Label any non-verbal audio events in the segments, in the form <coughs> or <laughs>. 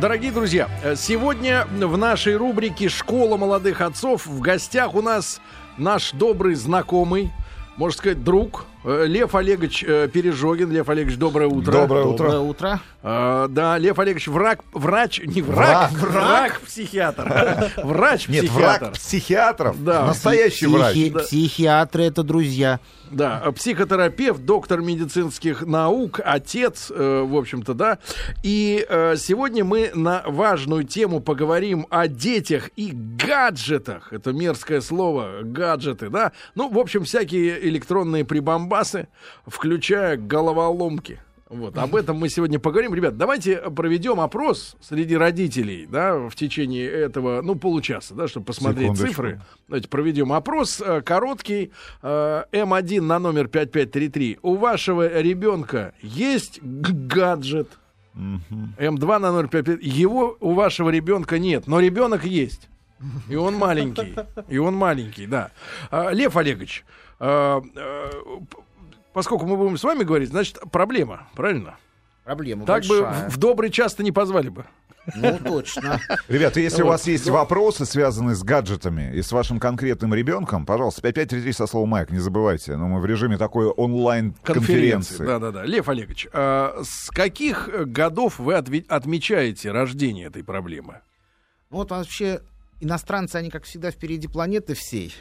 Дорогие друзья, сегодня в нашей рубрике «Школа молодых отцов» в гостях у нас наш добрый знакомый, можно сказать, друг, э, Лев Олегович э, Пережогин. Лев Олегович, доброе утро. Доброе утро. Доброе утро. А, да, Лев Олегович, враг, врач, не враг, Враг. враг, психиатр. <laughs> Врач, Нет, психиатр. враг психиатров. Да. Настоящий врач. Психи- Психиатры это друзья. Да, психотерапевт, доктор медицинских наук, отец, э, в общем-то, да. И э, сегодня мы на важную тему поговорим о детях и гаджетах. Это мерзкое слово, гаджеты, да. Ну, в общем, всякие электронные прибамбасы, включая головоломки. Вот, об этом мы сегодня поговорим. Ребят, давайте проведем опрос среди родителей, да, в течение этого, ну, получаса, да, чтобы посмотреть Секундочку. цифры. Давайте проведем опрос э, короткий. э, М1 на номер 5533. У вашего ребенка есть гаджет? М2 на номер 55. Его у вашего ребенка нет, но ребенок есть. И он маленький. И он маленький, да. А, Лев Олегович, поскольку мы будем с вами говорить, значит, проблема, правильно? Проблема Так бы большая. в, в добрый часто не позвали бы. Ну, точно. Ребята, если у Вот. вас есть вопросы, связанные с гаджетами и с вашим конкретным ребенком, пожалуйста, 5533 со словом «Майк», не забывайте. Но мы в режиме такой онлайн-конференции. Да-да-да. Лев Олегович, а с каких э, годов вы отве- отмечаете рождение этой проблемы? Ну, Вот вообще иностранцы, они, как всегда, впереди планеты всей.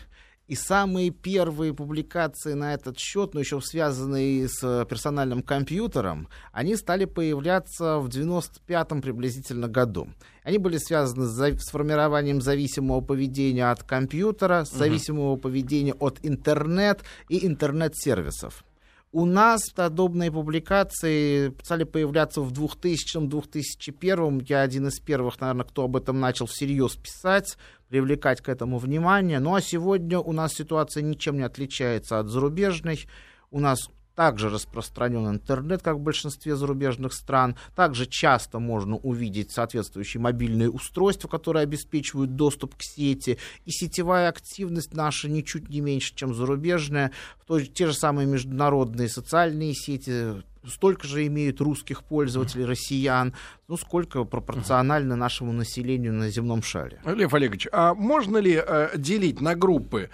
И самые первые публикации на этот счет, но еще связанные с э, персональным компьютером, они стали появляться в 95-м приблизительно году. Они были связаны с, с формированием зависимого поведения от компьютера, зависимого поведения от интернет и интернет-сервисов. У нас подобные публикации стали появляться в 2000-2001. Я один из первых, наверное, кто об этом начал всерьез писать, привлекать к этому внимание. Ну а сегодня у нас ситуация ничем не отличается от зарубежной. У нас также распространен интернет, как в большинстве зарубежных стран. Также часто можно увидеть соответствующие мобильные устройства, которые обеспечивают доступ к сети. И сетевая активность наша ничуть не меньше, чем зарубежная. В той- те же самые международные социальные сети столько же имеют русских пользователей, россиян, ну сколько пропорционально нашему населению на земном шаре. Лев Олегович, а можно ли э, делить на группы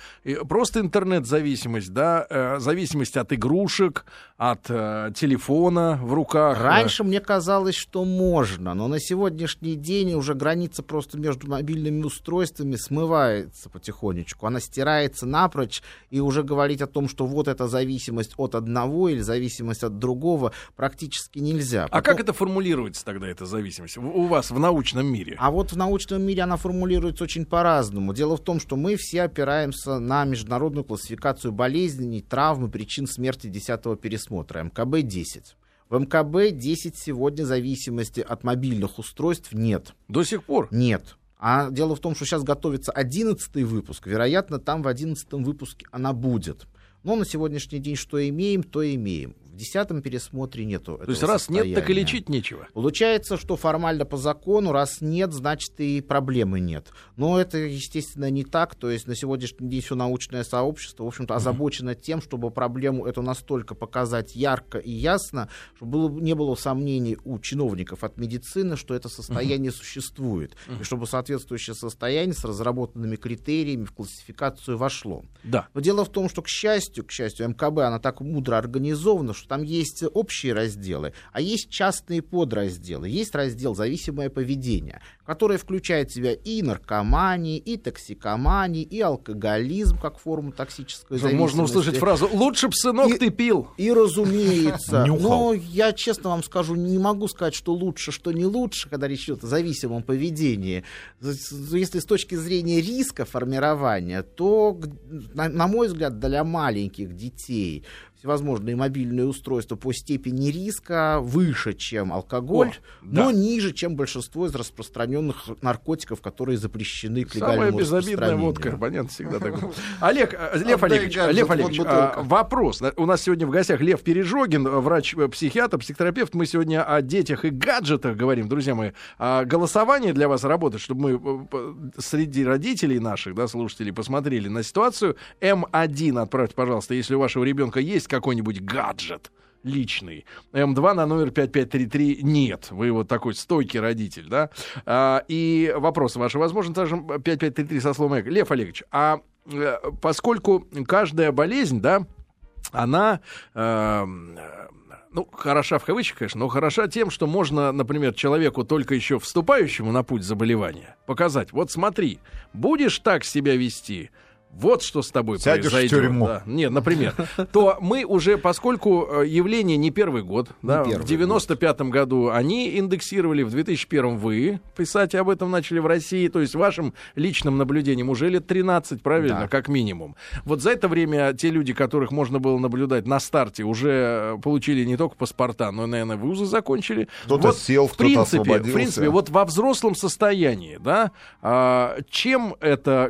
просто интернет-зависимость, да, э, зависимость от игрушек, от э, телефона в руках? э, Раньше мне казалось, что можно, но на сегодняшний день уже граница просто между мобильными устройствами смывается потихонечку. Она стирается напрочь, и уже говорить о том, что вот эта зависимость от одного или зависимость от другого практически нельзя. А Потом- как это формулируется тогда, эта зависимость? У вас в научном мире? А вот в научном мире она формулируется очень по-разному. Дело в том, что мы все опираемся на международную классификацию болезней, травм и причин смерти 10 пересмотра, МКБ-10. В МКБ-10 сегодня зависимости от мобильных устройств нет. До сих пор? Нет. А дело в том, что сейчас готовится 11 выпуск. Вероятно, там в 11 выпуске она будет. Но на сегодняшний день что имеем, то имеем. В десятом пересмотре нету. То есть раз нет, так и лечить нечего. Получается, что формально по закону, раз нет, значит и проблемы нет. Но это, естественно, не так. То есть на сегодняшний день все научное сообщество, в общем-то, озабочено тем, чтобы проблему эту настолько показать ярко и ясно, чтобы было, не было сомнений у чиновников от медицины, что это состояние существует. И чтобы соответствующее состояние с разработанными критериями в классификацию вошло. Да. Но дело в том, что, к счастью, к счастью, МКБ, она так мудро организована, что там есть общие разделы, а есть частные подразделы. Есть раздел «Зависимое поведение», который включает в себя и наркомании, и токсикомании, и алкоголизм как форму токсической зависимости. Можно услышать фразу «Лучше б, сынок, И- ты пил». И разумеется. <laughs> Но я честно вам скажу, не могу сказать, что лучше, что не лучше, когда речь идет о зависимом поведении. Если с точки зрения риска формирования, то, на, на мой взгляд, для маленьких детей всевозможные мобильные устройства по степени риска выше, чем алкоголь, О, да. но ниже, чем большинство из распространенных наркотиков, которые запрещены к Самая легальному безобидная распространению. водка. Понятно, всегда так. <laughs> Олег, э, Лев Олегович, Лев Олегович, а, вопрос. У нас сегодня в гостях Лев Пережогин, э, врач-психиатр, психотерапевт. Мы сегодня о детях и гаджетах говорим, друзья мои. А голосование для вас работает, чтобы мы э, среди родителей наших, да, слушателей, посмотрели на ситуацию. М1 отправьте, пожалуйста, если у вашего ребенка есть какой-нибудь гаджет. Личный. М2 на номер 5533 нет. Вы вот такой стойкий родитель, да? А, и вопрос ваши. Возможно, даже 5533 со словом эко. Лев Олегович, а э, поскольку каждая болезнь, да, она э, ну, хороша в кавычках, конечно, но хороша тем, что можно, например, человеку, только еще вступающему на путь заболевания, показать, вот смотри, будешь так себя вести, вот что с тобой Сядешь произойдет. в тюрьму. Да. Нет, например, то мы уже, поскольку э, явление не первый год, да, первый в 95-м году они индексировали, в 2001 вы писать об этом начали в России, то есть вашим личным наблюдением уже лет 13, правильно, Да. как минимум. Вот за это время те люди, которых можно было наблюдать на старте, уже э, получили не только паспорта, но и, наверное, вузы закончили. Кто-то Вот, сел, в кто-то принципе, освободился. В принципе, вот во взрослом состоянии, да, а, чем эта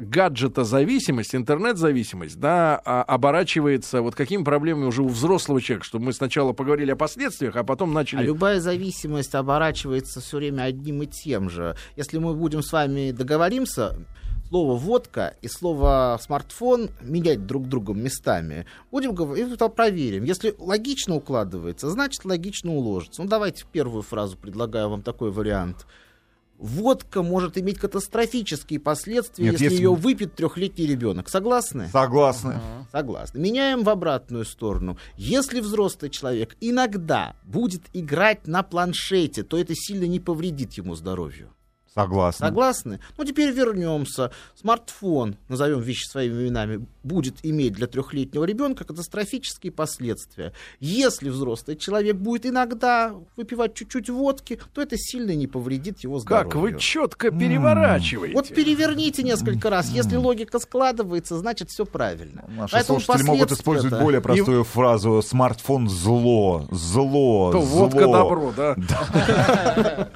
гаджета-зависимость, интернет-зависимость, да, а, оборачивается, вот какими проблемами уже у взрослого человека, чтобы мы сначала поговорили о последствиях, а потом А начали... любая зависимость оборачивается все время одним и тем же. Если мы будем с вами договоримся, слово водка и слово смартфон менять друг другом местами. Будем говорить, это проверим. Если логично укладывается, значит логично уложится. Ну давайте первую фразу предлагаю вам такой вариант. Водка может иметь катастрофические последствия, Нет, если, если- ее выпьет трехлетний ребенок. Согласны? Согласны. Согласны. Меняем в обратную сторону. Если взрослый человек иногда будет играть на планшете, то это сильно не повредит ему здоровью. Согласны. Согласны? Ну, теперь вернемся. Смартфон, назовем вещи своими именами, будет иметь для трехлетнего ребенка катастрофические последствия. Если взрослый человек будет иногда выпивать чуть-чуть водки, то это сильно не повредит его здоровью. Как вы четко переворачиваете. Вот переверните несколько раз. Если логика складывается, значит все правильно. Наши Поэтому слушатели могут последствия-то- использовать более простую фразу «смартфон зло», «зло», То «зло». водка добро, да. <laughs>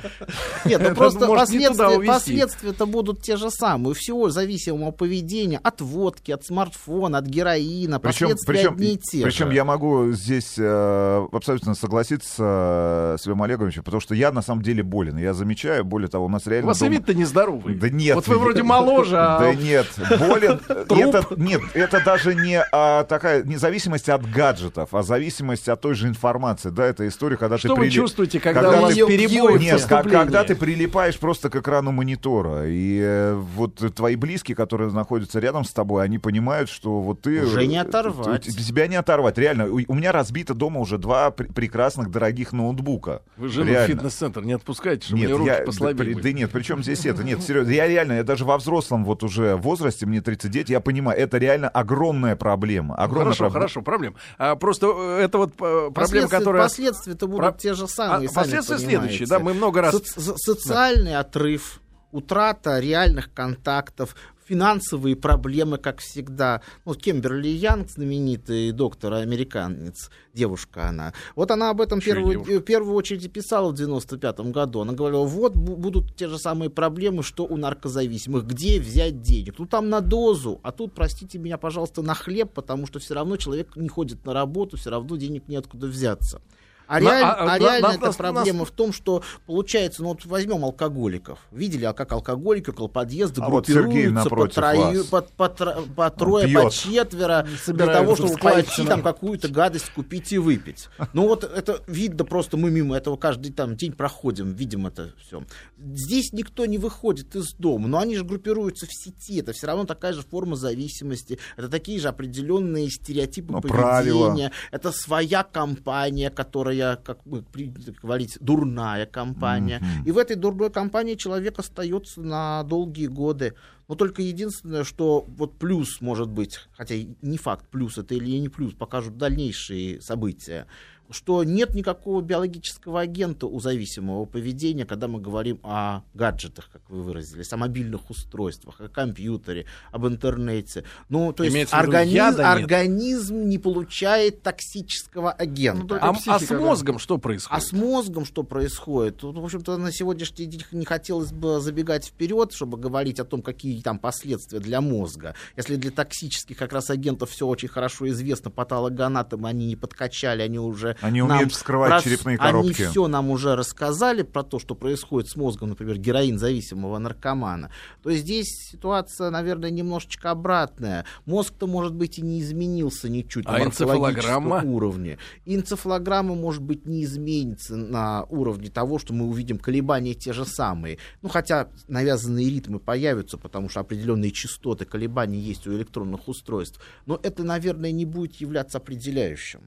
<laughs> Нет, ну Это просто туда последствия, последствия-то будут те же самые. У всего зависимого поведения от водки, от смартфона, от героина. Причем, Последствия причем, одни и те причем же. я могу здесь э, абсолютно согласиться э, с Львом Олеговичем, потому что я на самом деле болен. Я замечаю, более того, у нас У реально... вас и дома- вид-то нездоровый. Да нет. Вот вы вроде моложе, <laughs> а... Да нет, болен. <laughs> Это, нет, это даже не а, такая независимость от гаджетов, а зависимость от той же информации. Да, это история, когда Что ты вы прили- чувствуете, когда, когда у вас в Нет, когда ты прилипаешь просто к экрану монитора, и э, вот твои близкие, которые находятся рядом с тобой, они понимают, что вот ты... Уже не э, оторвать. Тебя не оторвать, реально. У, у меня разбито дома уже два пр- прекрасных, дорогих ноутбука. Вы жену в фитнес-центр не отпускаете, чтобы Нет, руки я, да, послабее были? да нет, причем здесь это? Нет, серьезно, я реально, я даже во взрослом вот уже возрасте, мне 39, я понимаю, это реально огромная проблема. Огромная Хорошо, проблема. хорошо, проблем. А, просто э, это вот э, проблема, Последствия- которая... Последствия-то будут Про- те же А, самые, сами последствия понимаете. следующие, да, мы много раз... Со- социальный отрыв, утрата реальных контактов, финансовые проблемы, как всегда. Ну, Кемберли Янг, знаменитый доктор, американец, девушка она. Вот она об этом Еще первую, в первую очередь писала в 95 году. Она говорила, вот бу- будут те же самые проблемы, что у наркозависимых. Где взять денег? Ну, там на дозу, а тут, простите меня, пожалуйста, на хлеб, потому что все равно человек не ходит на работу, все равно денег неоткуда взяться. А, реаль- а- а реально эта нас- проблема нас- в том, что получается, ну вот возьмем алкоголиков. Видели, а как алкоголики около подъезда А вот группируются по, напротив трою- по, по тро- по трое, пьет. по четверо, для того, чтобы пойти там какую-то гадость купить и выпить. Ну вот это видно просто, мы мимо этого каждый там день проходим, видим это все. Здесь никто не выходит из дома, но они же группируются в сети, это все равно такая же форма зависимости, это такие же определенные стереотипы Ну, поведения, правила. это своя компания, которая, как мы принято говорить, дурная компания. Мгм. И в этой дурной компании человек остается на долгие годы. Но только единственное, что вот плюс может быть, хотя не факт, плюс это или не плюс, покажут дальнейшие события, что нет никакого биологического агента у зависимого поведения, когда мы говорим о гаджетах, как вы выразились, о мобильных устройствах, о компьютере, об интернете. Ну, то есть организм, нет. организм не получает токсического агента. Ну, А, а с психика, да. мозгом что А происходит? с мозгом что происходит? Тут, в общем-то, на сегодняшний день не хотелось бы забегать вперед, чтобы говорить о том, какие там последствия для мозга. Если для токсических как раз агентов все очень хорошо известно, патологоанатомы они не подкачали, они уже Они умеют вскрывать про- черепные Они коробки. все нам уже рассказали про то, что происходит с мозгом, например, героин-зависимого наркомана, то здесь ситуация, наверное, немножечко обратная. Мозг-то, может быть, и не изменился ничуть на А морфологическом энцефалограмма? уровне. Энцефалограмма, может быть, не изменится на уровне того, что мы увидим колебания те же самые. Ну, хотя навязанные ритмы появятся, потому что определенные частоты колебаний есть у электронных устройств. Но это, наверное, не будет являться определяющим.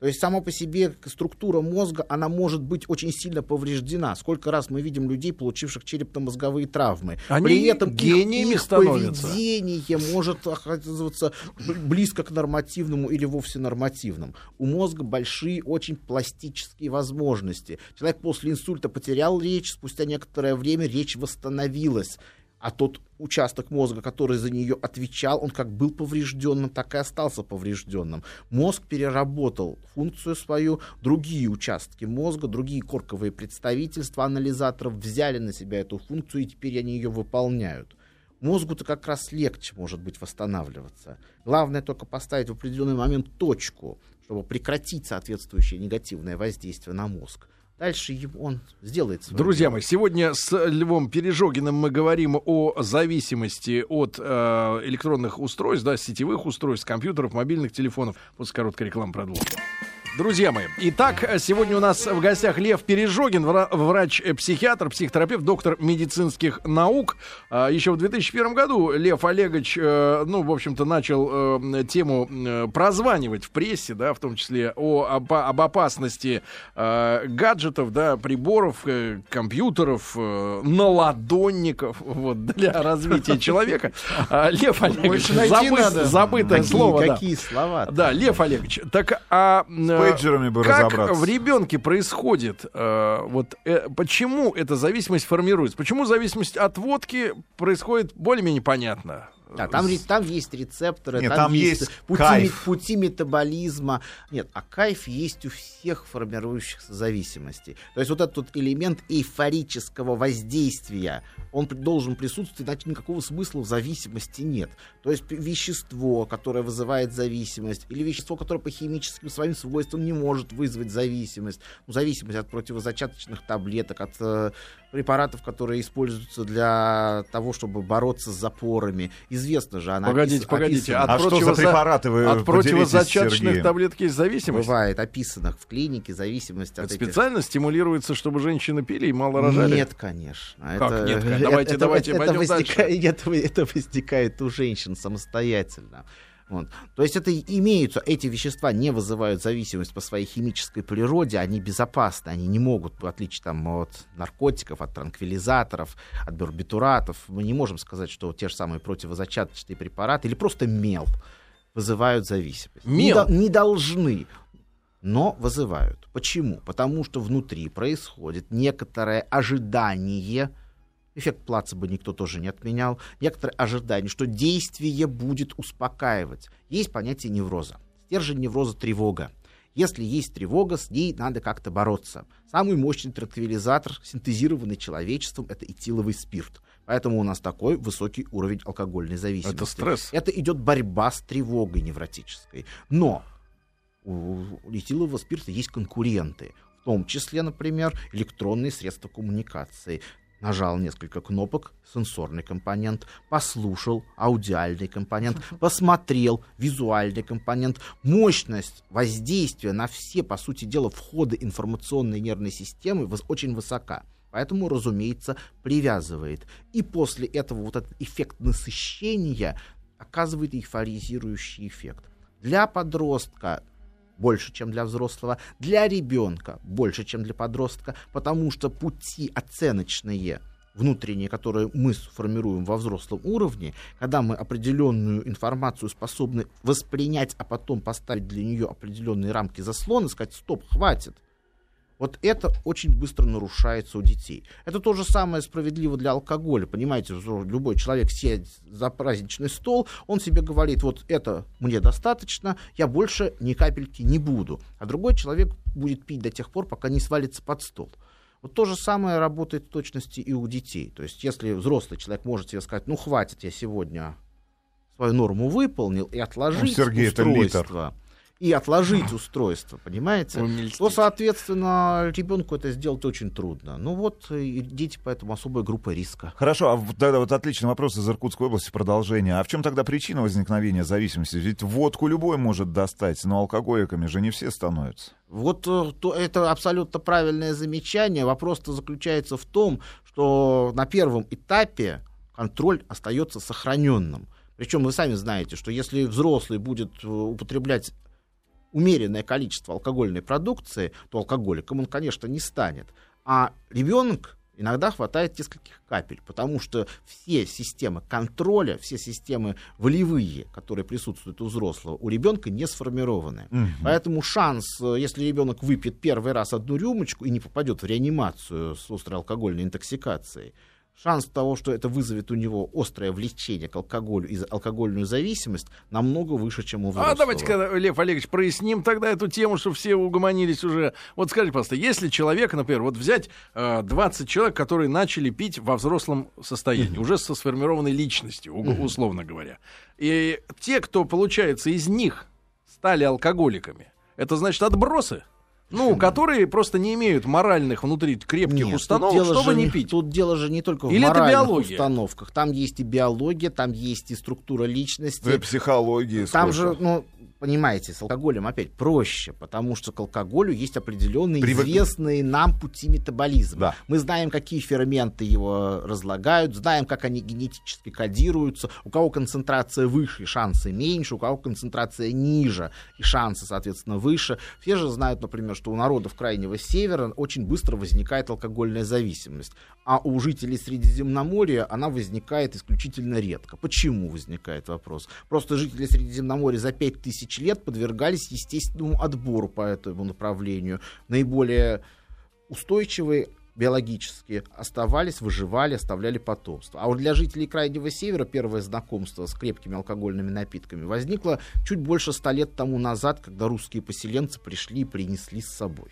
То есть сама по себе структура мозга, она может быть очень сильно повреждена. Сколько раз мы видим людей, получивших черепно-мозговые травмы. Они При этом их- гениями их, становятся. поведение может оказываться близко к нормативному или вовсе нормативным. У мозга большие очень пластические возможности. Человек после инсульта потерял речь, спустя некоторое время речь восстановилась. А тот участок мозга, который за нее отвечал, он как был поврежденным, так и остался поврежденным. Мозг переработал функцию свою, другие участки мозга, другие корковые представительства анализаторов взяли на себя эту функцию, и теперь они ее выполняют. Мозгу-то как раз легче, может быть, восстанавливаться. Главное только поставить в определенный момент точку, чтобы прекратить соответствующее негативное воздействие на мозг. Дальше он сделает свое Друзья дело. мои, сегодня с Львом Пережогиным мы говорим о зависимости от э, электронных устройств, да, сетевых устройств, компьютеров, мобильных телефонов. После короткой рекламы продолжим. Друзья мои, итак, сегодня у нас в гостях Лев Пережогин, вра- врач-психиатр, психотерапевт, доктор медицинских наук. А, Еще в 2001 году Лев Олегович, э, ну, в общем-то, начал э, тему э, прозванивать в прессе, да, в том числе о, об, об опасности гаджетов, да, приборов, компьютеров, наладонников, вот, для развития человека. А, Лев Олегович, забы- забытое Какие- слово, да. Какие слова? Да, Лев Олегович, так а пейджерами бы как разобраться. в ребенке происходит э, вот э, почему эта зависимость формируется? Почему зависимость от водки происходит более-менее понятно? Да, там, там есть рецепторы, Нет, там, там есть, есть пути, кайф. пути метаболизма. Нет, а кайф есть у всех формирующихся зависимостей. То есть вот этот вот элемент эйфорического воздействия, он должен присутствовать, иначе никакого смысла в зависимости нет. То есть вещество, которое вызывает зависимость, или вещество, которое по химическим своим свойствам не может вызвать зависимость. Ну, зависимость от противозачаточных таблеток, от э, препаратов, которые используются для того, чтобы бороться с запорами. Известно же, она Погодите, опис- погодите, описана. от А что за противоза- препараты вы От противозачаточных таблеток есть зависимость? Бывает описанных в клинике зависимость от Это этих... специально стимулируется, чтобы женщины пили и мало рожали? Нет, конечно. Как нет? <laughs> Давайте, давайте, это, пойдем возникает, это, это возникает у женщин самостоятельно. Вот. То есть это имеются, эти вещества не вызывают зависимость по своей химической природе, они безопасны, они не могут, в отличие там, от наркотиков, от транквилизаторов, от барбитуратов, мы не можем сказать, что те же самые противозачаточные препараты или просто мел вызывают зависимость. Не, Мел? до- не должны, но вызывают. Почему? Потому что внутри происходит некоторое ожидание, эффект плацебо никто тоже не отменял, некоторое ожидание, что действие будет успокаивать. Есть понятие невроза. Стержень невроза — тревога. Если есть тревога, с ней надо как-то бороться. Самый мощный транквилизатор, синтезированный человечеством, это этиловый спирт. Поэтому у нас такой высокий уровень алкогольной зависимости. Это стресс. Это идет борьба с тревогой невротической. Но у этилового спирта есть конкуренты. В том числе, например, электронные средства коммуникации. Нажал несколько кнопок, сенсорный компонент, послушал, аудиальный компонент, посмотрел, визуальный компонент. Мощность воздействия на все, по сути дела, входы информационной нервной системы очень высока. Поэтому, разумеется, привязывает. И после этого вот этот эффект насыщения оказывает эйфоризирующий эффект. Для подростка больше, чем для взрослого, для ребенка больше, чем для подростка, потому что пути оценочные внутренние, которые мы сформируем во взрослом уровне, когда мы определенную информацию способны воспринять, а потом поставить для нее определенные рамки заслона, сказать, стоп, хватит. Вот это очень быстро нарушается у детей. Это то же самое справедливо для алкоголя. Понимаете, любой человек сядет за праздничный стол, он себе говорит, вот это мне достаточно, я больше ни капельки не буду. А другой человек будет пить до тех пор, пока не свалится под стол. Вот то же самое работает в точности и у детей. То есть если взрослый человек может себе сказать, ну хватит, я сегодня свою норму выполнил, и отложить Ну, Сергей, это литр. И отложить устройство, понимаете? То, соответственно, ребенку это сделать очень трудно. Ну вот, и дети поэтому особая группа риска. Хорошо, а вот тогда вот отличный вопрос из Иркутской области, продолжение. А в чем тогда причина возникновения зависимости? Ведь водку любой может достать, но алкоголиками же не все становятся. Вот э, то, это абсолютно правильное замечание. Вопрос-то заключается в том, что на первом этапе контроль остается сохраненным. Причем вы сами знаете, что если взрослый будет э, употреблять умеренное количество алкогольной продукции, то алкоголиком он, конечно, не станет. А ребенок иногда хватает нескольких капель, потому что все системы контроля, все системы волевые, которые присутствуют у взрослого, у ребенка не сформированы. Мгм. Поэтому шанс, если ребенок выпьет первый раз одну рюмочку и не попадет в реанимацию с острой алкогольной интоксикацией, шанс того, что это вызовет у него острое влечение к алкоголю и алкогольную зависимость, намного выше, чем у взрослого. А давайте-ка, Лев Олегович, проясним тогда эту тему, чтобы все угомонились уже. Вот скажите, пожалуйста, если человек, например, вот взять э, 20 человек, которые начали пить во взрослом состоянии, уже со сформированной личностью, у- условно говоря, и те, кто, получается, из них стали алкоголиками, это значит отбросы? Ну, которые просто не имеют моральных внутри крепких Нет, установок, тут дело чтобы же не пить. Тут дело же не только в Или это моральных биология? установках. Там есть и биология, там есть и структура личности. Да и психологии Там сколько. же, ну, понимаете, с алкоголем опять проще, потому что к алкоголю есть определенные Привык- известные нам пути метаболизма. Да. Мы знаем, какие ферменты его разлагают, знаем, как они генетически кодируются, у кого концентрация выше, шансы меньше, у кого концентрация ниже, и шансы, соответственно, выше. Все же знают, например, что у народов Крайнего Севера очень быстро возникает алкогольная зависимость, а у жителей Средиземноморья она возникает исключительно редко. Почему возникает вопрос? Просто жители Средиземноморья за 5000 лет подвергались естественному отбору по этому направлению. Наиболее устойчивые биологически оставались, выживали, оставляли потомство. А вот для жителей Крайнего Севера первое знакомство с крепкими алкогольными напитками возникло чуть больше ста лет тому назад, когда русские поселенцы пришли и принесли с собой.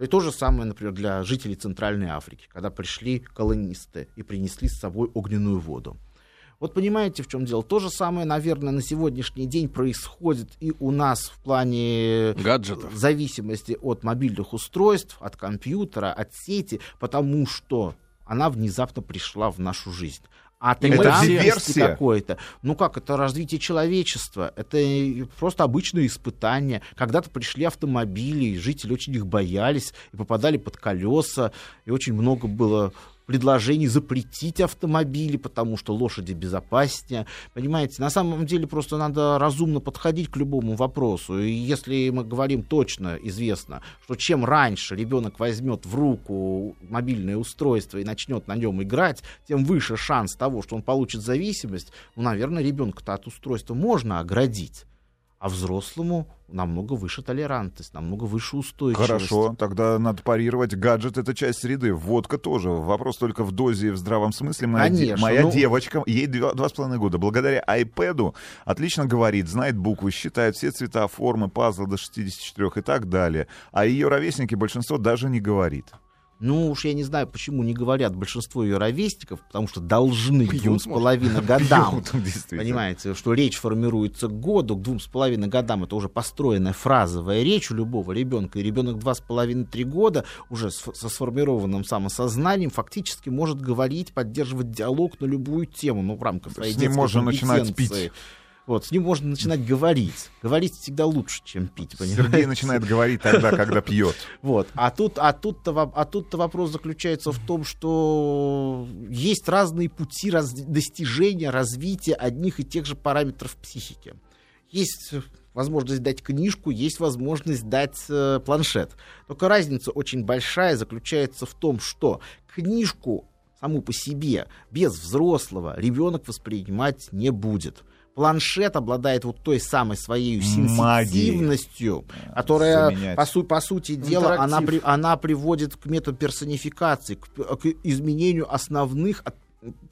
И то же самое, например, для жителей Центральной Африки, когда пришли колонисты и принесли с собой огненную воду. Вот понимаете, в чем дело? То же самое, наверное, на сегодняшний день происходит и у нас в плане Гаджетов. зависимости от мобильных устройств, от компьютера, от сети, потому что она внезапно пришла в нашу жизнь. А версия? какой-то. Ну как, это развитие человечества. Это просто обычное испытание. Когда-то пришли автомобили, и жители очень их боялись, и попадали под колеса, и очень много было предложений запретить автомобили, потому что лошади безопаснее. Понимаете, на самом деле просто надо разумно подходить к любому вопросу. И если мы говорим точно, известно, что чем раньше ребенок возьмет в руку мобильное устройство и начнет на нем играть, тем выше шанс того, что он получит зависимость. Ну, наверное, ребенка-то от устройства можно оградить. А взрослому намного выше толерантность, намного выше устойчивость. Хорошо, тогда надо парировать. Гаджет — это часть среды. Водка тоже. Вопрос только в дозе и в здравом смысле. Моя, де- Конечно, моя ну- девочка, ей два, два с половиной года, благодаря iPad отлично говорит, знает буквы, считает все цвета, формы, пазлы до 64 и так далее. А ее ровесники большинство даже не говорит. Ну уж я не знаю, почему не говорят большинство ее ровесников, потому что должны к Пьют, двум с половиной <laughs> годам. Пьют. Понимаете, что речь формируется к году, к двум с половиной годам. Это уже построенная фразовая речь у любого ребенка. И ребенок два с половиной-три года уже с- со сформированным самосознанием фактически может говорить, поддерживать диалог на любую тему, ну, в рамках своей детской можно начинать пить. Вот, с ним можно начинать говорить. Говорить всегда лучше, чем пить, понимаете? Сергей начинает говорить тогда, когда пьет. <laughs> Вот. А тут, а тут-то, а тут-то вопрос заключается в том, что есть разные пути раз- достижения, развития одних и тех же параметров психики. Есть э, возможность дать книжку, есть возможность дать э, планшет. Только разница очень большая заключается в том, что книжку саму по себе без взрослого ребенок воспринимать не будет. Планшет обладает вот той самой своей сенситивностью, которая, Заменять. по, су- по сути дела, она, при- она приводит к методу персонификации, к, к изменению основных от-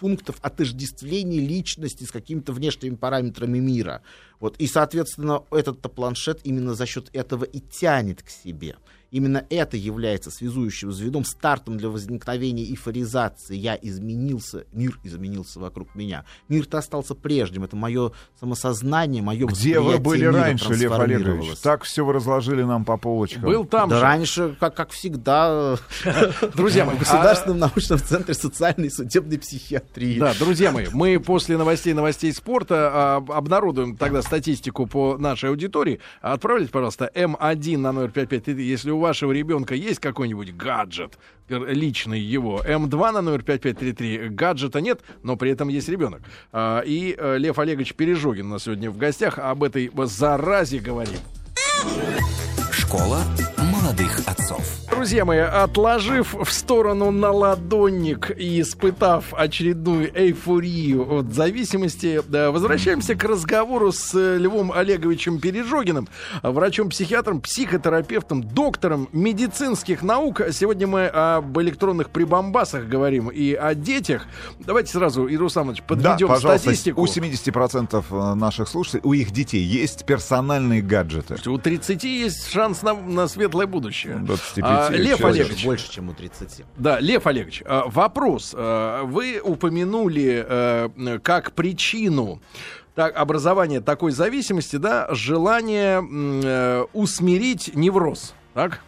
пунктов отождествления личности с какими-то внешними параметрами мира. Вот, и, соответственно, этот планшет именно за счет этого и тянет к себе. Именно это является связующим звеном, стартом для возникновения эйфоризации. Я изменился, мир изменился вокруг меня. Мир-то остался прежним. Это мое самосознание, мое Где вы были раньше, Лев Олегович? Так все вы разложили нам по полочкам. Был там Да же. раньше, как, как всегда, <laughs> Друзья мои, в Государственном научном центре социальной и судебной психиатрии. Да, друзья мои, мы после новостей новостей спорта а, обнародуем тогда статистику по нашей аудитории. Отправляйте, пожалуйста, М1 на номер 55, если у вашего ребенка есть какой-нибудь гаджет, пер- личный его, М2 на номер 5533, гаджета нет, но при этом есть ребенок. А, И э, Лев Олегович Пережогин у нас сегодня в гостях об этой заразе говорит. Школа молодых отцов. Друзья мои, отложив в сторону на ладонник и испытав очередную эйфорию от зависимости, да, возвращаемся к разговору с э, Львом Олеговичем Пережогиным, врачом-психиатром, психотерапевтом, доктором медицинских наук. Сегодня мы об электронных прибамбасах говорим и о детях. Давайте сразу, Иру Самович, Да, подведем пожалуйста, статистику. у 70% наших слушателей, у их детей есть персональные гаджеты. У 30 есть шанс на, на светлое будущее. 25 А, Лев человек. Олегович, Больше, чем у 30. Да, Лев Олегович, э, вопрос. Э, Вы упомянули э, как причину так, образования такой зависимости, да, желание э, усмирить невроз. Так?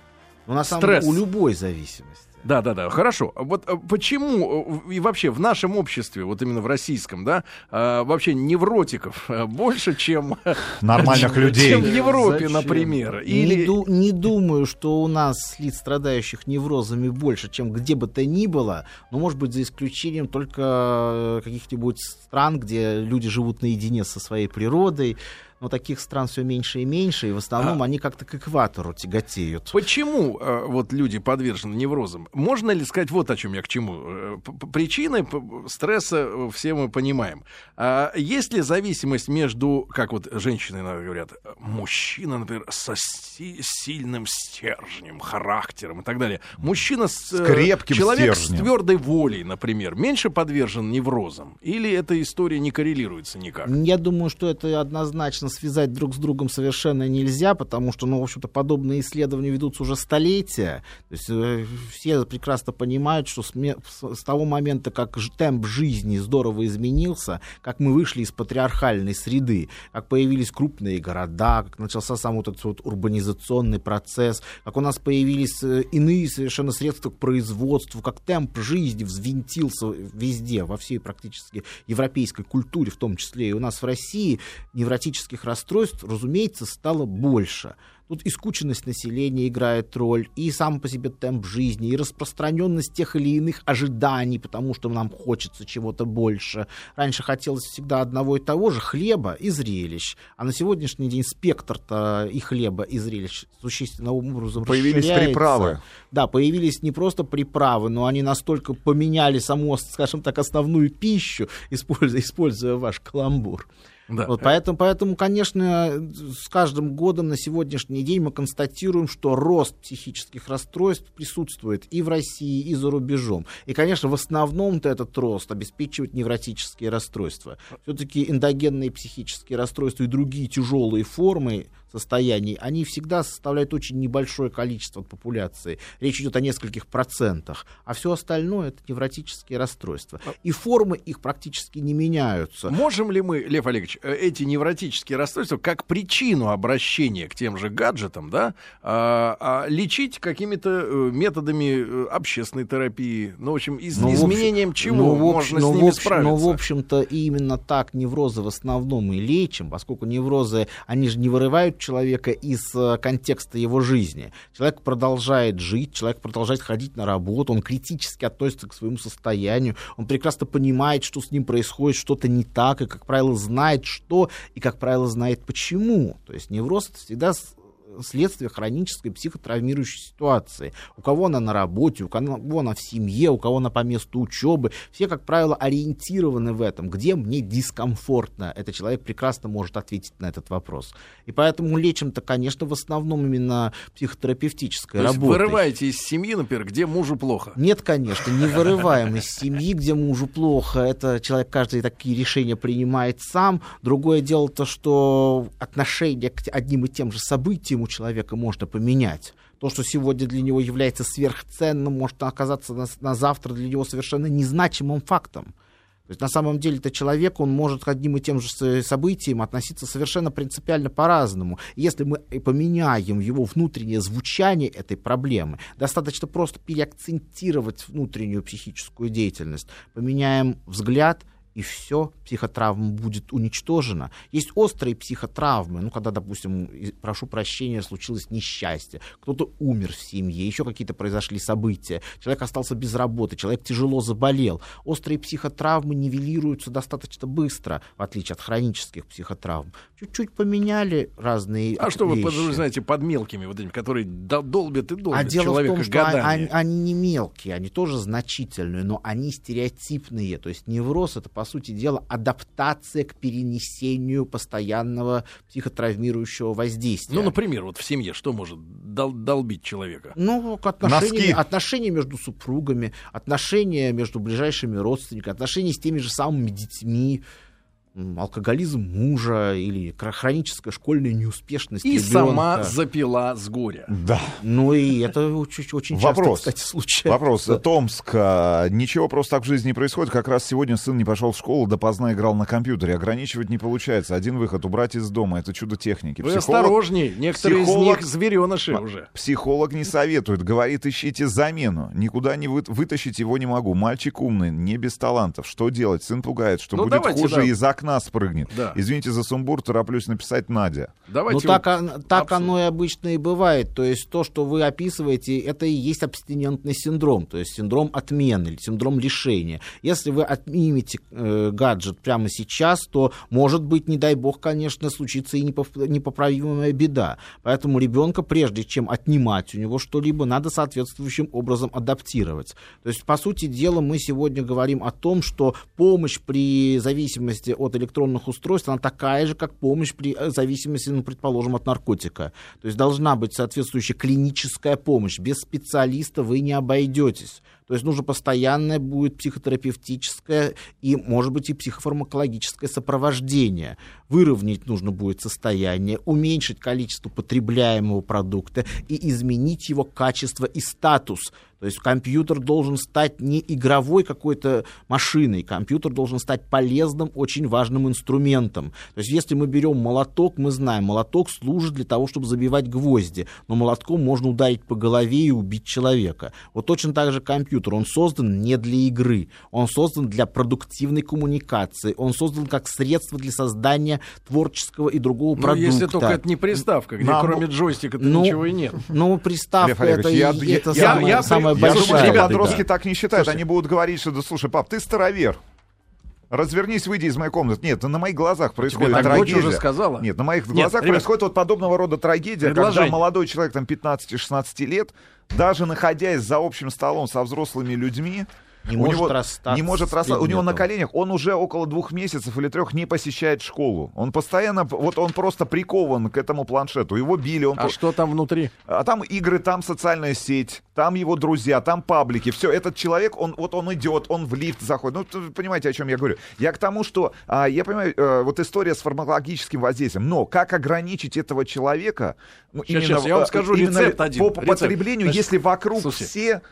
Но на самом Стресс. деле у любой зависимости. Да, да, да, хорошо. Вот э, почему э, и вообще в нашем обществе, вот именно в российском, да, э, вообще невротиков больше, чем <laughs> Нормальных людей. чем в Европе, Зачем? например, Не, или ду- не думаю, что у нас лиц, страдающих неврозами, больше, чем где бы то ни было. Но, может быть, за исключением только каких-нибудь стран, где люди живут наедине со своей природой. Но таких стран все меньше и меньше, и в А основном они как-то к экватору тяготеют. Почему э, вот люди подвержены неврозам? Можно ли сказать вот о чем я к чему? Э, Причины стресса э, все мы понимаем. А есть ли зависимость между, как вот женщины иногда говорят, мужчина, например, со си- сильным стержнем, характером и так далее. Мужчина с, э, крепким человек стержнем. с твердой волей, например, меньше подвержен неврозам? Или эта история не коррелируется никак? Я думаю, что это однозначно связать друг с другом совершенно нельзя, потому что, ну, в общем-то, подобные исследования ведутся уже столетия. То есть э, все прекрасно понимают, что с, с- того момента, как темп жизни здорово изменился, как мы вышли из патриархальной среды, как появились крупные города, как начался сам вот этот вот урбанизационный процесс, как у нас появились э, иные совершенно средства к производству, как темп жизни взвинтился везде, во всей практически европейской культуре, в том числе и у нас в России, невротических расстройств, разумеется, стало больше. Тут и скученность населения играет роль, и сам по себе темп жизни, и распространенность тех или иных ожиданий, потому что нам хочется чего-то больше. Раньше хотелось всегда одного и того же хлеба и зрелищ, а на сегодняшний день спектр-то и хлеба, и зрелищ существенным образом Появились расширяется. приправы. Да, появились не просто приправы, но они настолько поменяли саму, скажем так, основную пищу, используя, используя ваш каламбур. Да. Вот поэтому, поэтому, конечно, с каждым годом на сегодняшний день мы констатируем, что рост психических расстройств присутствует и в России, и за рубежом. И, конечно, в основном-то этот рост обеспечивает невротические расстройства. Все-таки эндогенные психические расстройства и другие тяжелые формы состояний, они всегда составляют очень небольшое количество от популяции. Речь идет о нескольких процентах. А все остальное это невротические расстройства. И формы их практически не меняются. Можем ли мы, Лев Олегович, э, эти невротические расстройства как причину обращения к тем же гаджетам, да, а, а, лечить какими-то э, методами э, общественной терапии, ну, в общем, из- Ну, в общем- изменением чего ну, в можно ну, с в ними общем- справиться? Ну, в общем-то, именно так неврозы в основном и лечим, поскольку неврозы, они же не вырывают человека из э, контекста его жизни. Человек продолжает жить, человек продолжает ходить на работу, он критически относится к своему состоянию, он прекрасно понимает, что с ним происходит, что-то не так, и, как правило, знает, что, и, как правило, знает, почему. То есть невроз — всегда следствие хронической психотравмирующей ситуации. У кого она на работе, у кого она в семье, у кого она по месту учебы. Все, как правило, ориентированы в этом. Где мне дискомфортно? Этот человек прекрасно может ответить на этот вопрос. И поэтому лечим-то, конечно, в основном именно психотерапевтической работой. вырываете из семьи, например, где мужу плохо. Нет, конечно, не вырываем из семьи, где мужу плохо. Это человек каждый такие решения принимает сам. Другое дело то, что отношение к одним и тем же событиям человека можно поменять. То, что сегодня для него является сверхценным, может оказаться на, на завтра для него совершенно незначимым фактом. То есть на самом деле это человек, он может к одним и тем же событиям относиться совершенно принципиально по-разному. Если мы поменяем его внутреннее звучание этой проблемы, достаточно просто переакцентировать внутреннюю психическую деятельность, поменяем взгляд, и все, психотравма будет уничтожена. Есть острые психотравмы, ну, когда, допустим, прошу прощения, случилось несчастье, кто-то умер в семье, еще какие-то произошли события, человек остался без работы, человек тяжело заболел. Острые психотравмы нивелируются достаточно быстро, в отличие от хронических психотравм. Чуть-чуть поменяли разные А что вы вещи. подразумеваете под мелкими вот этими, которые дол- долбят и долбят А дело в человека том, что а- годами? они, они не мелкие, они тоже значительные, но они стереотипные. То есть невроз это, по сути дела, адаптация к перенесению постоянного психотравмирующего воздействия. Ну, например, вот в семье что может дол- долбить человека? Ну, отношения, отношения между супругами, отношения между ближайшими родственниками, отношения с теми же самыми детьми, алкоголизм мужа или хроническая школьная неуспешность И ребенка. сама запила с горя. Да. Ну и это очень, очень часто, Вопрос. кстати, случается. Вопрос. Томск. а, Ничего просто так в жизни не происходит. Как раз сегодня сын не пошел в школу, допоздна играл на компьютере. Ограничивать не получается. Один выход — убрать из дома. Это чудо техники. Вы Психолог- осторожней, некоторые психолог- из них звереныши уже. Психолог не советует, говорит, ищите замену. Никуда не вы- вытащить его не могу. Мальчик умный, не без талантов. Что делать? Сын пугает, что Ну, будет давайте, хуже, да. из окна спрыгнет. Да. Извините за сумбур, тороплюсь написать Надя. Давайте Ну, так, он- так оно и обычно и бывает. То есть то, что вы описываете, это и есть абстинентный синдром, то есть синдром отмены или синдром лишения. Если вы отнимете э, гаджет прямо сейчас, то, может быть, не дай бог, конечно, случится и непоп- непоправимая беда. Поэтому ребенка, прежде чем отнимать у него что-либо, надо соответствующим образом адаптировать. То есть, по сути дела, мы сегодня говорим о том, что помощь при зависимости от электронных устройств, она такая же, как помощь при э, зависимости, ну, предположим, от наркотика. То есть должна быть соответствующая клиническая помощь. Без специалиста вы не обойдетесь. То есть нужно постоянное будет психотерапевтическое и, может быть, и психофармакологическое сопровождение. Выровнять нужно будет состояние, уменьшить количество потребляемого продукта и изменить его качество и статус. То есть компьютер должен стать не игровой какой-то машиной, компьютер должен стать полезным, очень важным инструментом. То есть если мы берем молоток, мы знаем, молоток служит для того, чтобы забивать гвозди, но молотком можно ударить по голове и убить человека. Вот точно так же компьютер, он создан не для игры, он создан для продуктивной коммуникации, он создан как средство для создания творческого и другого Ну, продукта. если только это не приставка, где Нам- кроме джойстика Ну, ничего и нет. Ну, приставка Лев это, и- я- это я- самое, я- самое Я Я большое. думаю, что ребята, подростки да. так не считают. Слушайте. Они будут говорить, что, да слушай, пап, ты старовер. Развернись, выйди из моей комнаты. Нет, на моих глазах происходит дочь трагедия. уже сказала? Нет, на моих Нет, глазах ребят, происходит вот подобного рода трагедия, когда предложение. молодой человек там 15-16 лет, даже находясь за общим столом со взрослыми людьми, Не у может него расстаться не может расстаться. У него на коленях, он уже около двух месяцев или трех не посещает школу. Он постоянно, вот он просто прикован к этому планшету. Его били, он А по- что там внутри? а там игры, там социальная сеть, там его друзья, там паблики. Все, этот человек, он вот он идет, он в лифт заходит. Ну, вы понимаете, о чем я говорю. Я к тому, что а, я понимаю, э, вот история с фармакологическим воздействием, но как ограничить этого человека? ну, Щас, щас, я вам э, скажу именно рецепт один. По, по Рецепт. потреблению, Значит, если вокруг слушайте, все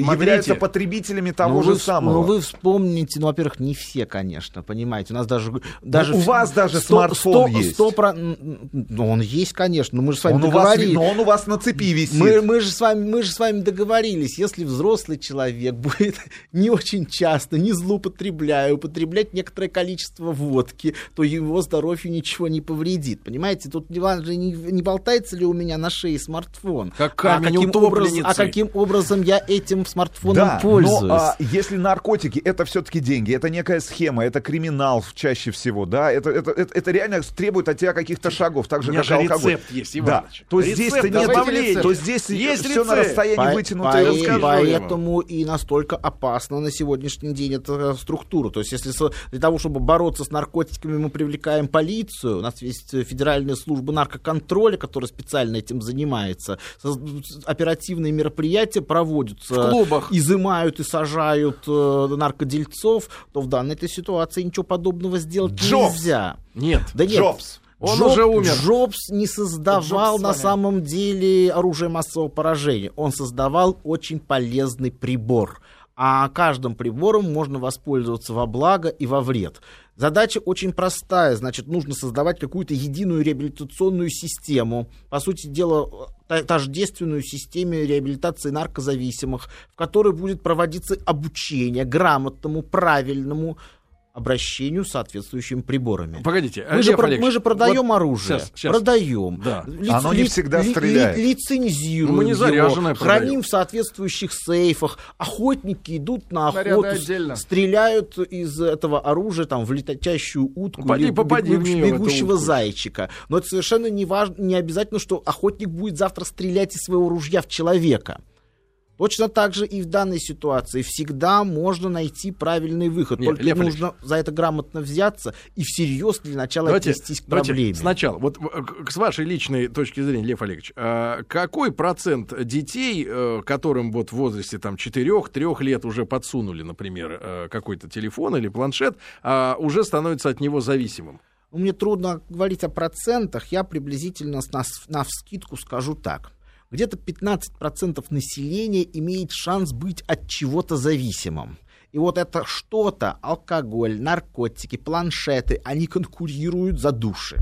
смотрите. являются потребителями того ну, же вы, самого. Ну, вы вспомните, ну, во-первых, не все, конечно, понимаете. У нас даже... даже у в- вас даже сто- смартфон сто- есть. сто про- м, Ну, он есть, конечно, но мы же с вами он у вас, договорились. но он у вас на цепи висит. Мы, мы, же с вами, мы же с вами договорились, если взрослый человек будет <laughs> не очень часто, не злоупотребляя, употреблять некоторое количество водки, то его здоровью ничего не повредит. Понимаете, тут важно, не, не болтается ли у меня на шее смартфон. Как камень а каким, образ- утопленницы. а каким образом я этим этим смартфоном Да, пользуюсь. но а, если наркотики, это все-таки деньги, это некая схема, это криминал чаще всего, да, это, это, это, это реально требует от тебя каких-то шагов, так У же, меня как же алкоголь. рецепт есть, Да, Иваныч. то Рецепт здесь-то нет, добавления. то здесь Есть все на рецепт. расстоянии По- вытянутой по- руки. Поэтому и настолько опасна на сегодняшний день эта структура. То есть, если для того, чтобы бороться с наркотиками, мы привлекаем полицию, у нас есть э, Федеральная служба наркоконтроля, которая специально этим занимается, оперативные мероприятия проводятся, клубах. изымают и сажают э, наркодельцов, то в данной этой ситуации ничего подобного сделать Джобс. нельзя. Нет. Да нет. Джобс. Он Джоб- уже умер. Джобс не создавал Джобс на самом деле оружие массового поражения. Он создавал очень полезный прибор. А каждым прибором можно воспользоваться во благо и во вред. Задача очень простая. Значит, нужно создавать какую-то единую реабилитационную систему. По сути дела, та- тождественную системе реабилитации наркозависимых, в которой будет проводиться обучение грамотному, правильному обращению с соответствующими приборами. Погодите, Мы же, про- мы же продаем вот оружие. щас, щас. Продаем. Да. Оно не всегда стреляет. лицензируем. Ну, мы не его, заряженное продаем. Храним в соответствующих сейфах. Охотники идут на охоту, стреляют из этого оружия там, в летящую утку Попади, или попади эту бегущего утку. зайчика. Но это совершенно не, важно, не обязательно, что охотник будет завтра стрелять из своего ружья в человека. Точно так же и в данной ситуации. Всегда можно найти правильный выход. Нет, Только Лев нужно за это грамотно взяться и всерьез для начала Давайте, отнестись к давайте проблеме. сначала, вот э, с вашей личной точки зрения, Лев Олегович, а какой процент детей, э, которым вот в возрасте там 4-3 лет уже подсунули, например, э, какой-то телефон или планшет, а, уже становится от него зависимым? Мне трудно говорить о процентах, я приблизительно на, на вскидку скажу так. Где-то 15% населения имеет шанс быть от чего-то зависимым. И вот это что-то, алкоголь, наркотики, планшеты, они конкурируют за души.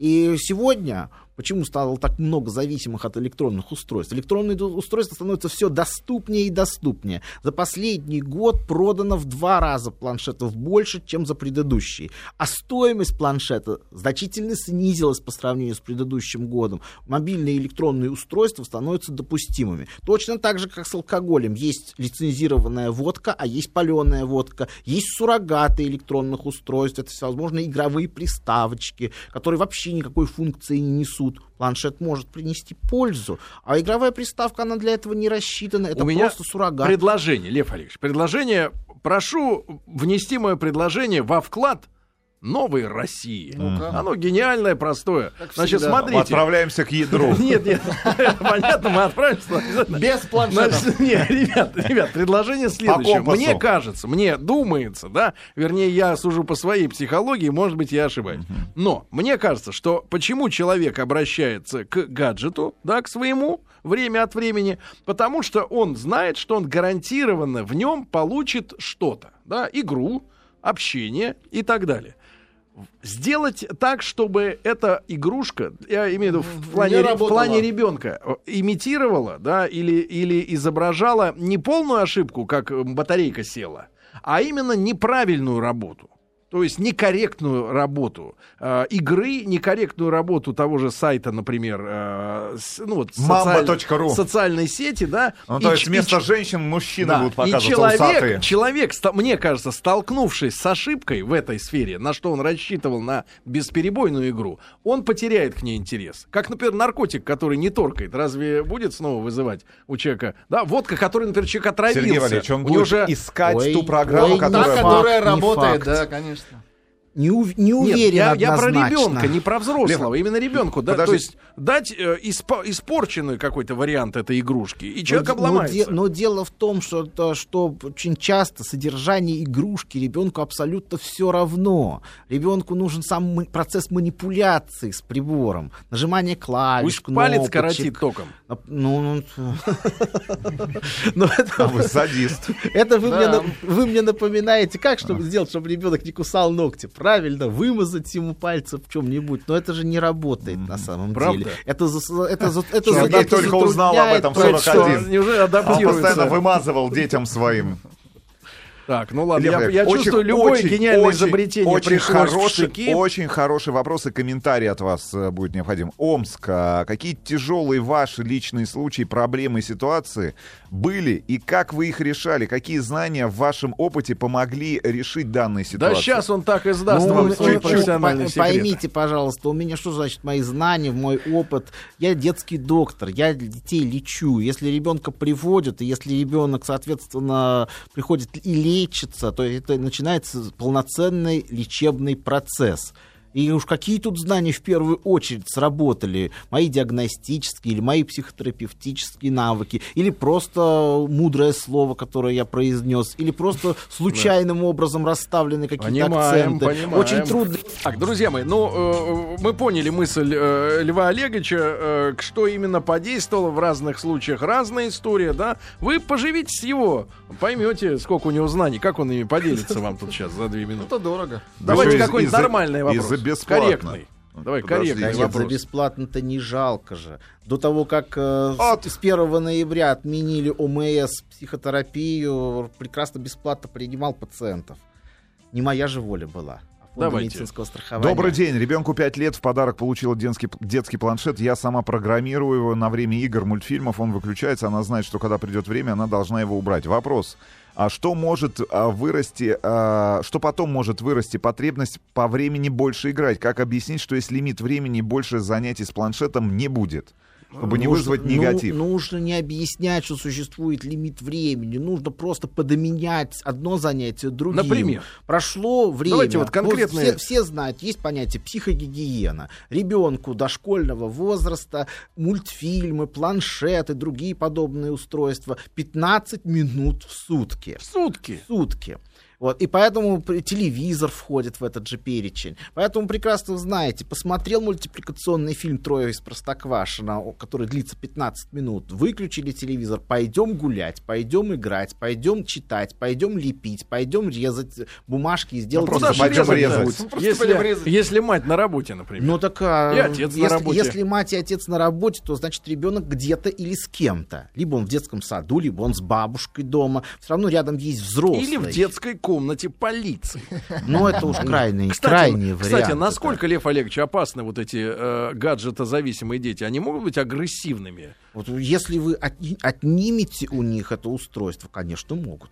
И сегодня, почему стало так много зависимых от электронных устройств? Электронные устройства становятся все доступнее и доступнее. За последний год продано в два раза планшетов больше, чем за предыдущий. А стоимость планшета значительно снизилась по сравнению с предыдущим годом. Мобильные электронные устройства становятся допустимыми. Точно так же, как с алкоголем. Есть лицензированная водка, а есть паленая водка. Есть суррогаты электронных устройств. Это всевозможные игровые приставочки, которые вообще никакой функции не несут. Планшет может принести пользу, а игровая приставка, она для этого не рассчитана. Это У меня просто суррогат. Предложение, Лев Олегович, предложение, прошу внести мое предложение во вклад новой России. Оно гениальное, простое. Значит, всегда. смотрите. Отправляемся к ядру. <laughs> Нет, нет, <laughs> понятно, мы отправимся. <laughs> Без планшетов. Нет, ребят, ребят, предложение следующее. Мне кажется, мне думается, да, вернее, я сужу по своей психологии, может быть, я ошибаюсь. Но мне кажется, что почему человек обращается к гаджету, да, к своему, время от времени, потому что он знает, что он гарантированно в нем получит что-то, да, игру, общение и так далее. Сделать так, чтобы эта игрушка, я имею в виду в плане, в плане ребенка, э, имитировала, да, или, или изображала не полную ошибку, как батарейка села, а именно неправильную работу. То есть некорректную работу э, игры, некорректную работу того же сайта, например, э, с- ну вот Mamba.ru. социальной сети, да. Ну, и то есть и вместо ч- женщин мужчины да, будут и показываться человек, усатые. человек, мне кажется, столкнувшись с ошибкой в этой сфере, на что он рассчитывал на бесперебойную игру, он потеряет к ней интерес. Как, например, наркотик, который не торкает, разве будет снова вызывать у человека? Да, водка, который, например, человек отравился. Сергей Валерьевич, он будет него же искать Ой, ту программу, ой, Та, которая... факт, которая работает, факт. да, конечно. Jasne. Не, ув- не Нет, уверен я, я про ребенка, не про взрослого, именно ребенку. Да, то есть дать э, испо- испорченный какой-то вариант этой игрушки, и Но человек но, обломается. де- но дело в том, что, то, что очень часто содержание игрушки ребенку абсолютно все равно. Ребенку нужен сам процесс манипуляции с прибором, нажимание клавиш, Пусть палец коротит током. А, Ну, ну, А <laughs> это, вы садист. это вы, мне, на- вы мне напоминаете, как чтобы сделать, чтобы ребенок не кусал ногти. Правильно, вымазать ему пальцы в чем-нибудь. Но это же не работает на самом Правда? деле. Это, за- это, за- это, за- это только узнал об этом в процесс. 41. Что, неужели Он постоянно вымазывал детям своим. Так, ну ладно, Лев я, я очень- чувствую, любое очень- гениальное очень- изобретение очень хороший, очень хороший вопрос и комментарий от вас э, будет необходим. Омск, а какие тяжелые ваши личные случаи, проблемы, ситуации были и как вы их решали? Какие знания в вашем опыте помогли решить данные Да ситуации? сейчас он так и сдаст Ну, вам он- свой он- профессиональный по- секрет. Поймите, пожалуйста, у меня что значит мои знания, мой опыт? Я детский доктор, я детей лечу. Если ребенка приводят, и если ребенок, соответственно, приходит и лечится, то это начинается полноценный лечебный процесс. И уж какие тут знания в первую очередь сработали? Мои диагностические или мои психотерапевтические навыки? Или просто мудрое слово, которое я произнес? Или просто <laughs> случайным образом расставлены какие-то Понимаем, акценты? понимаем. Очень трудно. Так, друзья мои, ну, э, мы поняли мысль э, Льва Олеговича, э, что именно подействовало в разных случаях. Разная история, да? Вы поживите с его, поймете, сколько у него знаний, как он ими поделится вам тут сейчас за две минуты. Это дорого. Давайте же какой-нибудь нормальный вопрос. Бесплатно. Корректный. Давай, Подождите. корректный нет, за бесплатно-то не жалко же. До того, как э, От. с, с 1 ноября отменили ОМС психотерапию, прекрасно бесплатно принимал пациентов. Не моя же воля была. а Давайте. медицинского страхования. Добрый день. Ребенку 5 лет в подарок получила детский, детский планшет. Я сама программирую его на время игр, мультфильмов. Он выключается. Она знает, что когда придет время, она должна его убрать. Вопрос. А что может а, вырасти, а, что потом может вырасти потребность по времени больше играть? Как объяснить, что есть лимит времени, больше занятий с планшетом не будет? Чтобы не Нужно- вызвать ну, негатив. нужно не объяснять, что существует лимит времени. Нужно просто подменять одно занятие другим. Например? Прошло время. Давайте вот Ну, конкретные- все, все знают, есть понятие психогигиена. Ребенку дошкольного возраста, мультфильмы, планшеты, другие подобные устройства 15 минут в сутки. В сутки. В сутки. Вот, и поэтому телевизор входит в этот же перечень. Поэтому прекрасно знаете, посмотрел мультипликационный фильм «Трое из Простоквашино», о- который длится 15 минут, выключили телевизор, пойдем гулять, пойдем играть, пойдем читать, пойдем лепить, пойдем резать бумажки и сделать... просто из пойдем резать. Ну, просто если, если мать на работе, например. Ну так а, И отец на если, работе. если мать и отец на работе, то значит ребенок где-то или с кем-то. Либо он в детском саду, либо он с бабушкой дома. Все равно рядом есть взрослый. Или в детской комнате полиции. <laughs> Ну это уж крайние, Кстати, крайние кстати, варианты. насколько, Лев Олегович, опасны вот эти э, гаджетозависимые дети? Они могут быть агрессивными? Вот если вы от- отнимете у них это устройство, конечно, могут.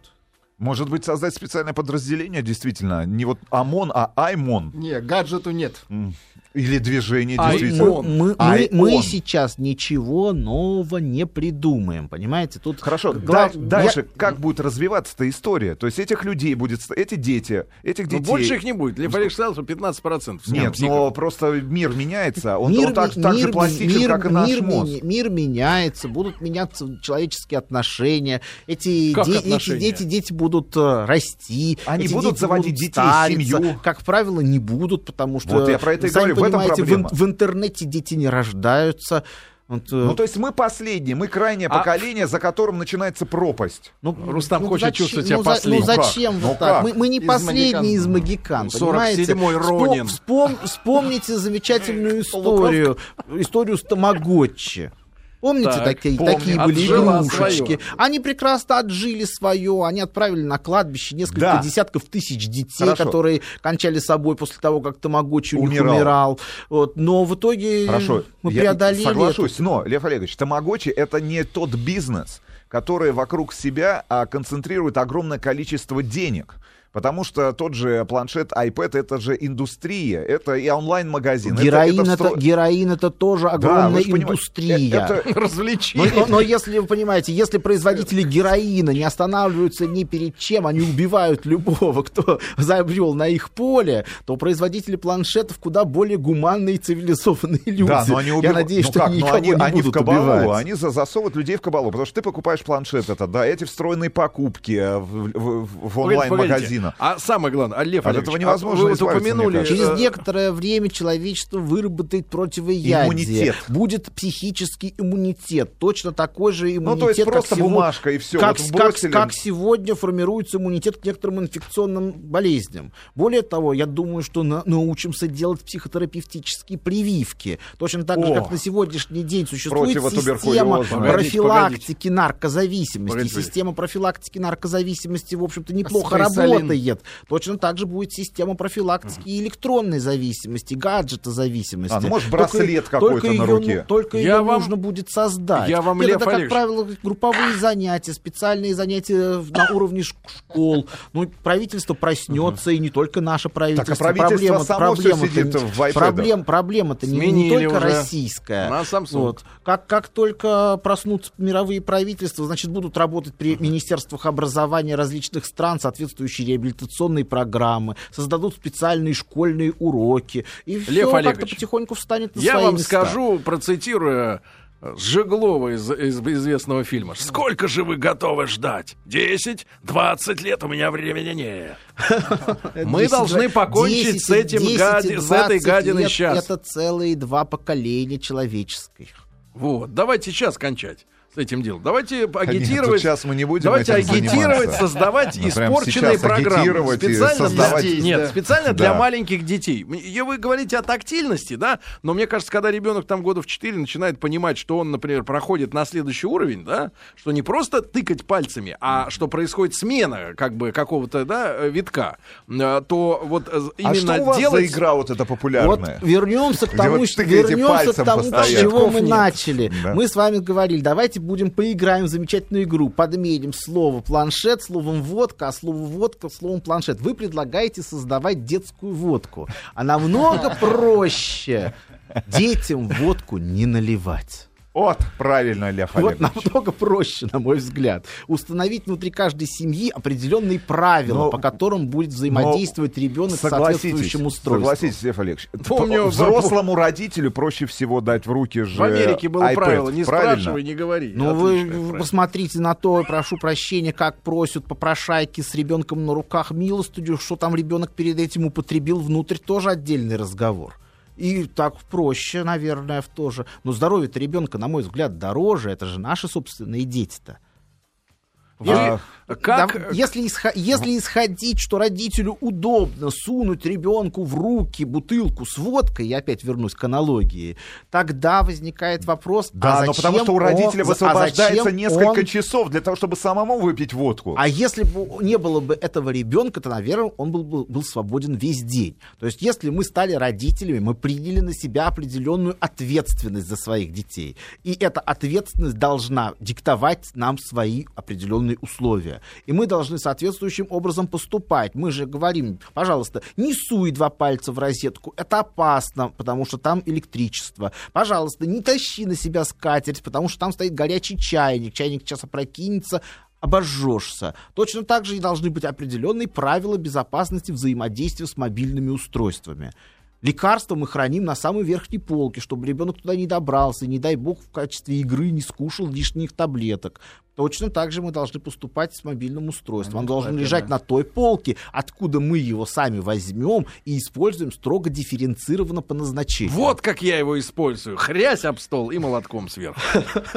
Может быть, создать специальное подразделение, действительно, не вот ОМОН, а АЙМОН. Не, гаджету нет. М. Или движение, Ай, действительно. Мы, мы- мы он. сейчас ничего нового не придумаем, понимаете? Тут Хорошо, глав- да- дальше я- как будет развиваться эта история? То есть этих людей будет, эти дети, этих Но детей... Ну, больше их не будет. Лев сказал, что 15%. всего Нет, психов. но просто мир меняется, он, мир, он так, ми- так же мир- пластичен, мир- как и наш мир мозг. ми- мир меняется, будут меняться человеческие отношения. Эти, Как де- отношения? эти дети, дети будут э, расти. Они будут заводить будут детей, стариться. семью? Как правило, не будут, потому что... Вот я про это и говорю, понимаете, проблема. В, в интернете дети не рождаются. Вот, э, Ну, то есть мы последние, мы крайнее А- поколение, за которым начинается пропасть. Ну, Рустам хочет зачем- чувствовать себя ну, за- последним. Ну зачем Ну вот так? Мы, мы не Из последние «Магикан». из магикан, 47-й понимаете? Ронин. вспом- вспомните замечательную <laughs> историю, историю с Тамаготчи. Помните, Так, такие, помню. такие были Отжила игрушечки? своё. Они прекрасно отжили свое, они отправили на кладбище несколько Да. десятков тысяч детей, Хорошо. которые кончали собой после того, как них Умирал. умирал. Вот. Но в итоге Хорошо, мы я преодолели соглашусь, но, Лев Олегович, Тамагочи это не тот бизнес, который вокруг себя а, концентрирует огромное количество денег. Потому что тот же планшет, iPad, это же индустрия, это и онлайн-магазин. это- Героин это это, встро- героин это тоже Да, огромная понимаете, индустрия. э, это- <laughs> Но, Развлечение. но- но если вы понимаете, если производители героина не останавливаются ни перед чем, они убивают любого, кто <laughs> забрел на их поле, то производители планшетов куда более гуманные и цивилизованные люди. Да, но они Я убивают. надеюсь, ну что как? они никого они, не они в будут кабалу, убивать. они за- засовывают людей в кабалу, потому что ты покупаешь планшет это, да, эти встроенные покупки в, в- в Погодите, онлайн-магазинах. Картина. А самое главное, а, Лев От Олегович, этого невозможно а вы избавиться, мне упомянули... Через э, некоторое время человечество выработает противоядие. Иммунитет. Будет психический иммунитет. Точно такой же иммунитет, Ну, то есть как просто бумажка и все. Как, вот как- вбросили. как сегодня формируется иммунитет к некоторым инфекционным болезням. Более того, я думаю, что на- научимся делать психотерапевтические прививки. Точно так же, как на сегодняшний день существует система Погодите, профилактики наркозависимости. Погодите. Система профилактики наркозависимости, в общем-то, неплохо Аспирин. Работает. Точно так же будет система профилактики и электронной зависимости, гаджета зависимости. А, ну, может, Только- браслет какой-то на руке. ну, Только Я ее вам- нужно будет создать. Я вам, Нет, Лев это, как Олегович. правило, групповые <coughs> занятия, специальные занятия на уровне школ. Ну, правительство проснется, и не только наше правительство. правительство проблема-то сидит не- в iPad. проблем, проблема-то не, не только уже российская. на Samsung. Вот. Как, как только проснутся мировые правительства, значит, будут работать при министерствах образования различных стран соответствующие реабилитационные программы, создадут специальные школьные уроки, и Лев все как-то потихоньку встанет на Я свои вам места. скажу, процитируя э, Жеглова из, из известного фильма. Сколько же вы готовы ждать? 10, 20 лет у меня времени нет. <laughs> Мы 10, должны покончить 10, с этим 10, гади- с этой 20 гадиной лет щас. Это целые два поколения человеческих. Вот, давайте сейчас кончать с этим делом. Давайте Нет, агитировать. вот сейчас мы не будем Давайте этим агитировать, заниматься. создавать Ну, испорченные программы. Специально создавать- для, нет, специально для Да. маленьких детей. И вы говорите о тактильности, да? Но мне кажется, когда ребенок там года в 4 начинает понимать, что он, например, проходит на следующий уровень, да, что не просто тыкать пальцами, а что происходит смена как бы какого-то, да, витка, э, то вот э, А именно что у вас делать... за игра вот эта Вот популярная? вернемся к тому, вот что вернемся к тому, с чего мы Нет. начали. Да. Мы с вами говорили, давайте будем поиграем в замечательную игру. Подменим слово планшет словом водка, а слово водка словом планшет. Вы предлагаете создавать детскую водку. А намного проще детям водку не наливать. Вот, правильно, Лев Вот Олегович. намного проще, на мой взгляд. Установить внутри каждой семьи определенные правила, Но- по которым будет взаимодействовать ребенок с соответствующим устройством. согласитесь, Лев Олегович. <laughs> Помню, взрослому родителю проще всего дать в руки же В Америке было iPad, правило, не правильно? спрашивай, не говори. Ну, вы правило. посмотрите на то, прошу прощения, как просят попрошайки с ребенком на руках милостыню, что там ребенок перед этим употребил внутрь, тоже отдельный разговор. И так проще, наверное, в то же. Но здоровье-то ребенка, на мой взгляд, дороже. Это же наши собственные дети-то. Вы А, как... Да, если, исхо- если исходить, что родителю удобно сунуть ребенку в руки бутылку с водкой, я опять вернусь к аналогии, тогда возникает вопрос, Да, а но потому зачем что у родителя он- а высвобождается зачем несколько он- часов для того, чтобы самому выпить водку. А если бы не было бы этого ребенка, то, наверное, он был, был, был свободен весь день. То есть, если мы стали родителями, мы приняли на себя определенную ответственность за своих детей. И эта ответственность должна диктовать нам свои определенные условия. И мы должны соответствующим образом поступать. Мы же говорим, пожалуйста, не суй два пальца в розетку, это опасно, потому что там электричество. Пожалуйста, не тащи на себя скатерть, потому что там стоит горячий чайник. Чайник сейчас опрокинется, обожжешься. Точно так же и должны быть определенные правила безопасности взаимодействия с мобильными устройствами. Лекарства мы храним на самой верхней полке, чтобы ребенок туда не добрался, и, не дай бог, в качестве игры не скушал лишних таблеток. Точно так же мы должны поступать с мобильным устройством. Он должен лежать на той полке, откуда мы его сами возьмем и используем строго дифференцированно по назначению. Вот как я его использую. Хрясь об стол и молотком сверху.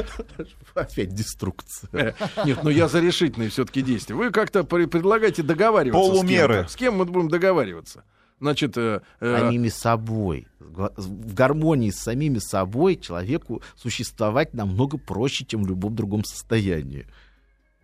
<laughs> Опять деструкция. Э, Нет, ну я за решительные все-таки действия. Вы как-то предлагаете договариваться Полумеры. С кем мы будем договариваться? Значит, э, э, самими собой. В гармонии с самими собой человеку существовать намного проще, чем в любом другом состоянии.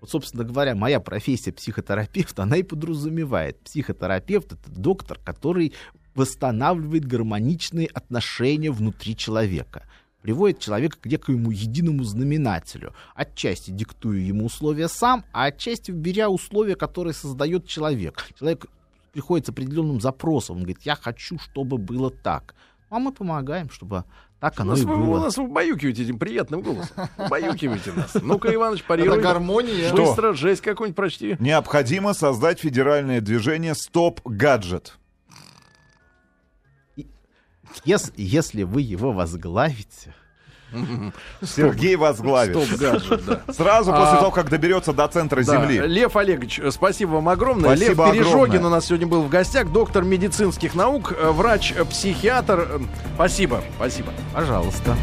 Вот, собственно говоря, моя профессия психотерапевт, она и подразумевает. Психотерапевт — это доктор, который восстанавливает гармоничные отношения внутри человека приводит человека к некоему единому знаменателю. Отчасти диктуя ему условия сам, а отчасти беря условия, которые создает человек. Человек приходит с определенным запросом. Он говорит, я хочу, чтобы было так. А мы помогаем, чтобы так оно нас и вы, было. нас убаюкиваете этим приятным голосом. Убаюкиваете нас. Ну-ка, Иваныч, Это парируй. гармония. Что? Быстро, жесть какой-нибудь прочти. Необходимо создать федеральное движение «Стоп Гаджет». Если, если вы его возглавите, Сергей возглавит. Стоп-гаджет, да. Сразу после А, того, как доберется до центра Да, Земли. Лев Олегович, э, спасибо вам огромное. Спасибо Лев Пережогин огромное. у нас сегодня был в гостях, доктор медицинских наук, э, врач-психиатр. Спасибо, спасибо. Пожалуйста.